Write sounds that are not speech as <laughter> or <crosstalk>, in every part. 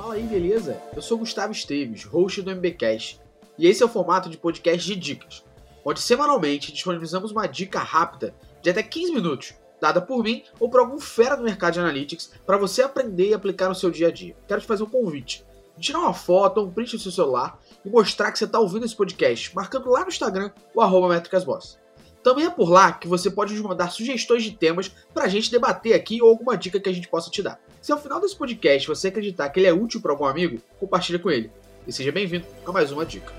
Fala aí, beleza? Eu sou Gustavo Esteves, host do MBcast, e esse é o formato de podcast de dicas, onde semanalmente disponibilizamos uma dica rápida de até 15 minutos, dada por mim ou por algum fera do mercado de analytics, para você aprender e aplicar no seu dia a dia. Quero te fazer um convite. Tirar uma foto ou um print do seu celular e mostrar que você está ouvindo esse podcast, marcando lá no Instagram o arroba métricasboss. Também é por lá que você pode nos mandar sugestões de temas para a gente debater aqui ou alguma dica que a gente possa te dar. Se ao final desse podcast você acreditar que ele é útil para algum amigo, compartilha com ele. E seja bem-vindo a mais uma dica.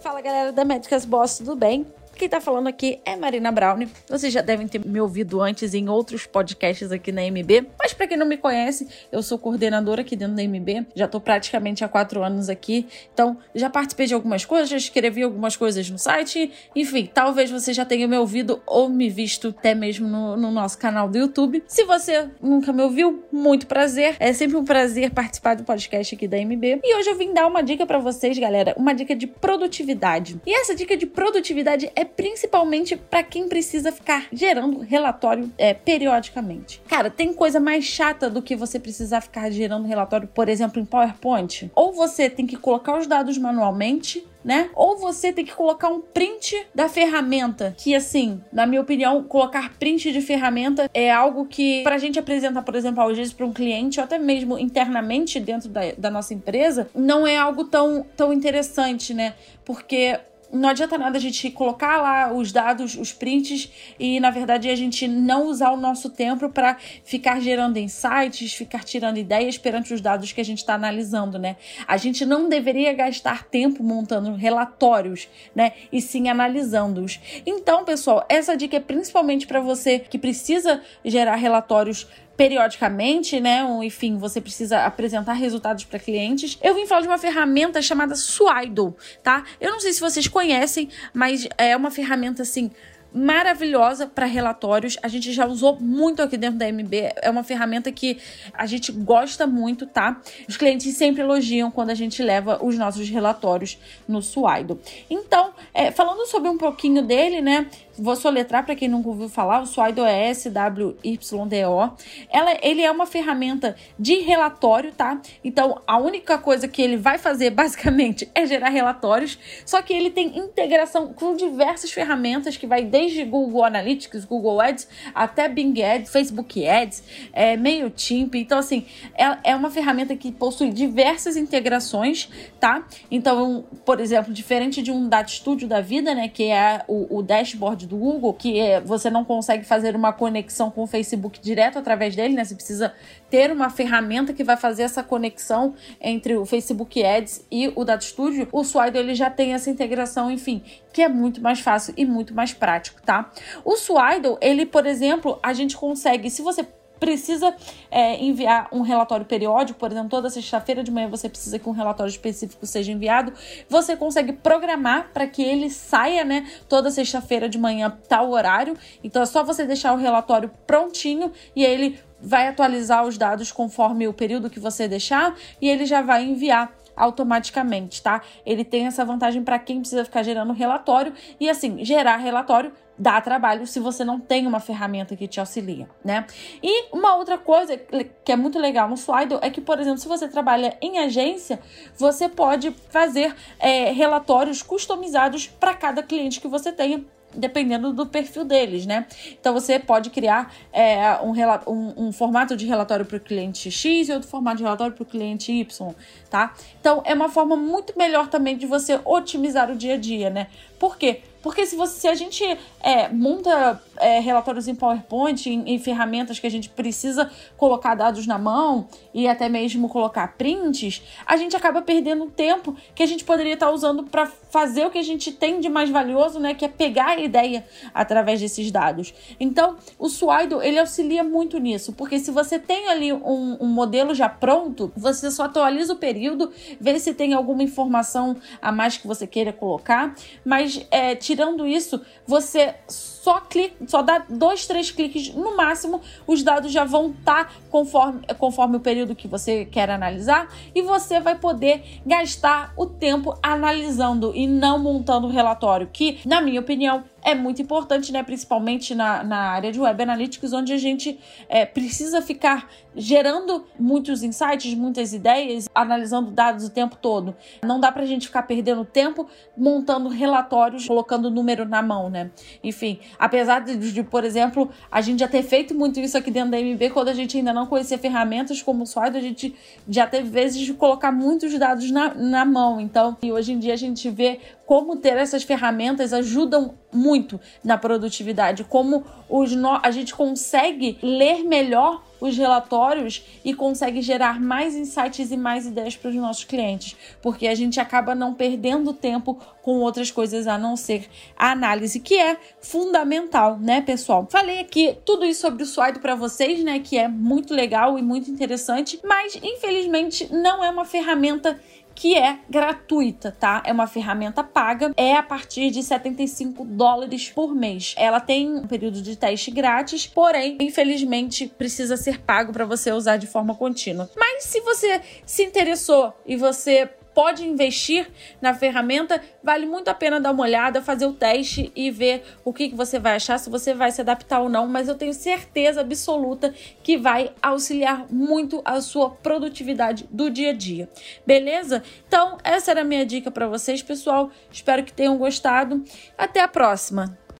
Fala galera da Médicas Boss, tudo bem? Quem tá falando aqui é Marina Brown. Vocês já devem ter me ouvido antes em outros podcasts aqui na MB. Mas para quem não me conhece, eu sou coordenadora aqui dentro da MB. Já tô praticamente há quatro anos aqui. Então, já participei de algumas coisas, já escrevi algumas coisas no site. Enfim, talvez você já tenha me ouvido ou me visto até mesmo no, no nosso canal do YouTube. Se você nunca me ouviu, muito prazer. É sempre um prazer participar do podcast aqui da MB. E hoje eu vim dar uma dica para vocês, galera. Uma dica de produtividade. E essa dica de produtividade é principalmente para quem precisa ficar gerando relatório é, periodicamente. Cara, tem coisa mais chata do que você precisar ficar gerando relatório, por exemplo, em PowerPoint? Ou você tem que colocar os dados manualmente, né? Ou você tem que colocar um print da ferramenta, que assim, na minha opinião, colocar print de ferramenta é algo que pra gente apresentar, por exemplo, às vezes para um cliente ou até mesmo internamente dentro da, da nossa empresa, não é algo tão, tão interessante, né? Porque não adianta nada a gente colocar lá os dados, os prints e na verdade a gente não usar o nosso tempo para ficar gerando insights, ficar tirando ideias perante os dados que a gente está analisando, né? A gente não deveria gastar tempo montando relatórios, né? E sim analisando-os. Então, pessoal, essa dica é principalmente para você que precisa gerar relatórios periodicamente, né? Um, enfim, você precisa apresentar resultados para clientes. Eu vim falar de uma ferramenta chamada Swido, tá? Eu não sei se vocês conhecem, mas é uma ferramenta assim maravilhosa para relatórios. A gente já usou muito aqui dentro da MB. É uma ferramenta que a gente gosta muito, tá? Os clientes sempre elogiam quando a gente leva os nossos relatórios no Swido. Então, é, falando sobre um pouquinho dele, né? Vou soletrar para quem nunca ouviu falar, o Swido é S-W-Y-D-O. Ela, ele é uma ferramenta de relatório, tá? Então, a única coisa que ele vai fazer, <laughs> basicamente, é gerar relatórios. Só que ele tem integração com diversas ferramentas que vai desde Google Analytics, Google Ads, até Bing Ads, Facebook Ads, é, MailChimp. Então, assim, é, é uma ferramenta que possui diversas integrações, tá? Então, por exemplo, diferente de um Data Studio da vida, né? Que é o, o dashboard do Google, que é, você não consegue fazer uma conexão com o Facebook direto através dele, né? Você precisa ter uma ferramenta que vai fazer essa conexão entre o Facebook Ads e o Data Studio. O Swido ele já tem essa integração, enfim, que é muito mais fácil e muito mais prático, tá? O Swido, ele, por exemplo, a gente consegue, se você precisa é, enviar um relatório periódico, por exemplo, toda sexta-feira de manhã você precisa que um relatório específico seja enviado, você consegue programar para que ele saia, né, toda sexta-feira de manhã, tal horário. Então é só você deixar o relatório prontinho e ele vai atualizar os dados conforme o período que você deixar e ele já vai enviar automaticamente, tá? Ele tem essa vantagem para quem precisa ficar gerando relatório e assim, gerar relatório dá trabalho se você não tem uma ferramenta que te auxilia, né? E uma outra coisa que é muito legal no Slido é que, por exemplo, se você trabalha em agência, você pode fazer é, relatórios customizados para cada cliente que você tenha dependendo do perfil deles, né? Então você pode criar é, um, um, um, formato de relatório para o cliente X e outro formato de relatório para o cliente Y, tá? Então é uma forma muito melhor também de você otimizar o dia a dia, né? Por quê? Porque se, você, se a gente é, monta é, relatórios em PowerPoint, em, em, ferramentas que a gente precisa colocar dados na mão e até mesmo colocar prints, a gente acaba perdendo tempo que a gente poderia estar usando para fazer o que a gente tem de mais valioso, né? Que é pegar a ideia através desses dados. Então, o Swido, ele auxilia muito nisso, porque se você tem ali um, um modelo já pronto, você só atualiza o período, vê se tem alguma informação a mais que você queira colocar, mas é, tirando isso, você só clica, só dá dois, três cliques no máximo, os dados já vão estar tá conforme, conforme o período que você quer analisar e você vai poder gastar o tempo analisando e não montando o relatório, que, na minha opinião, é muito importante, né? Principalmente na, na área de Web Analytics, onde a gente é, precisa ficar gerando muitos insights, muitas ideias, analisando dados o tempo todo. Não dá pra gente ficar perdendo tempo montando relatórios, colocando número na mão, né? Enfim, apesar de, de, por exemplo, a gente já ter feito muito isso aqui dentro da MB, quando a gente ainda não conhecia ferramentas como o Swide, a gente já teve vezes de colocar muitos dados na, na mão. Então, e hoje em dia a gente vê como ter essas ferramentas ajudam muito na produtividade, como os no... a gente consegue ler melhor os relatórios e consegue gerar mais insights e mais ideias para os nossos clientes, porque a gente acaba não perdendo tempo com outras coisas a não ser a análise, que é fundamental, né, pessoal? Falei aqui tudo isso sobre o Swide para vocês, né, que é muito legal e muito interessante, mas infelizmente não é uma ferramenta que é gratuita, tá? É uma ferramenta paga, é a partir de 75 dólares por mês. Ela tem um período de teste grátis, porém, infelizmente, precisa ser pago para você usar de forma contínua. Mas se você se interessou e você pode investir na ferramenta, vale muito a pena dar uma olhada, fazer o teste e ver o que, que você vai achar, se você vai se adaptar ou não, mas eu tenho certeza absoluta que vai auxiliar muito a sua produtividade do dia a dia. Beleza? Então, essa era a minha dica para vocês, pessoal. Espero que tenham gostado. Até a próxima.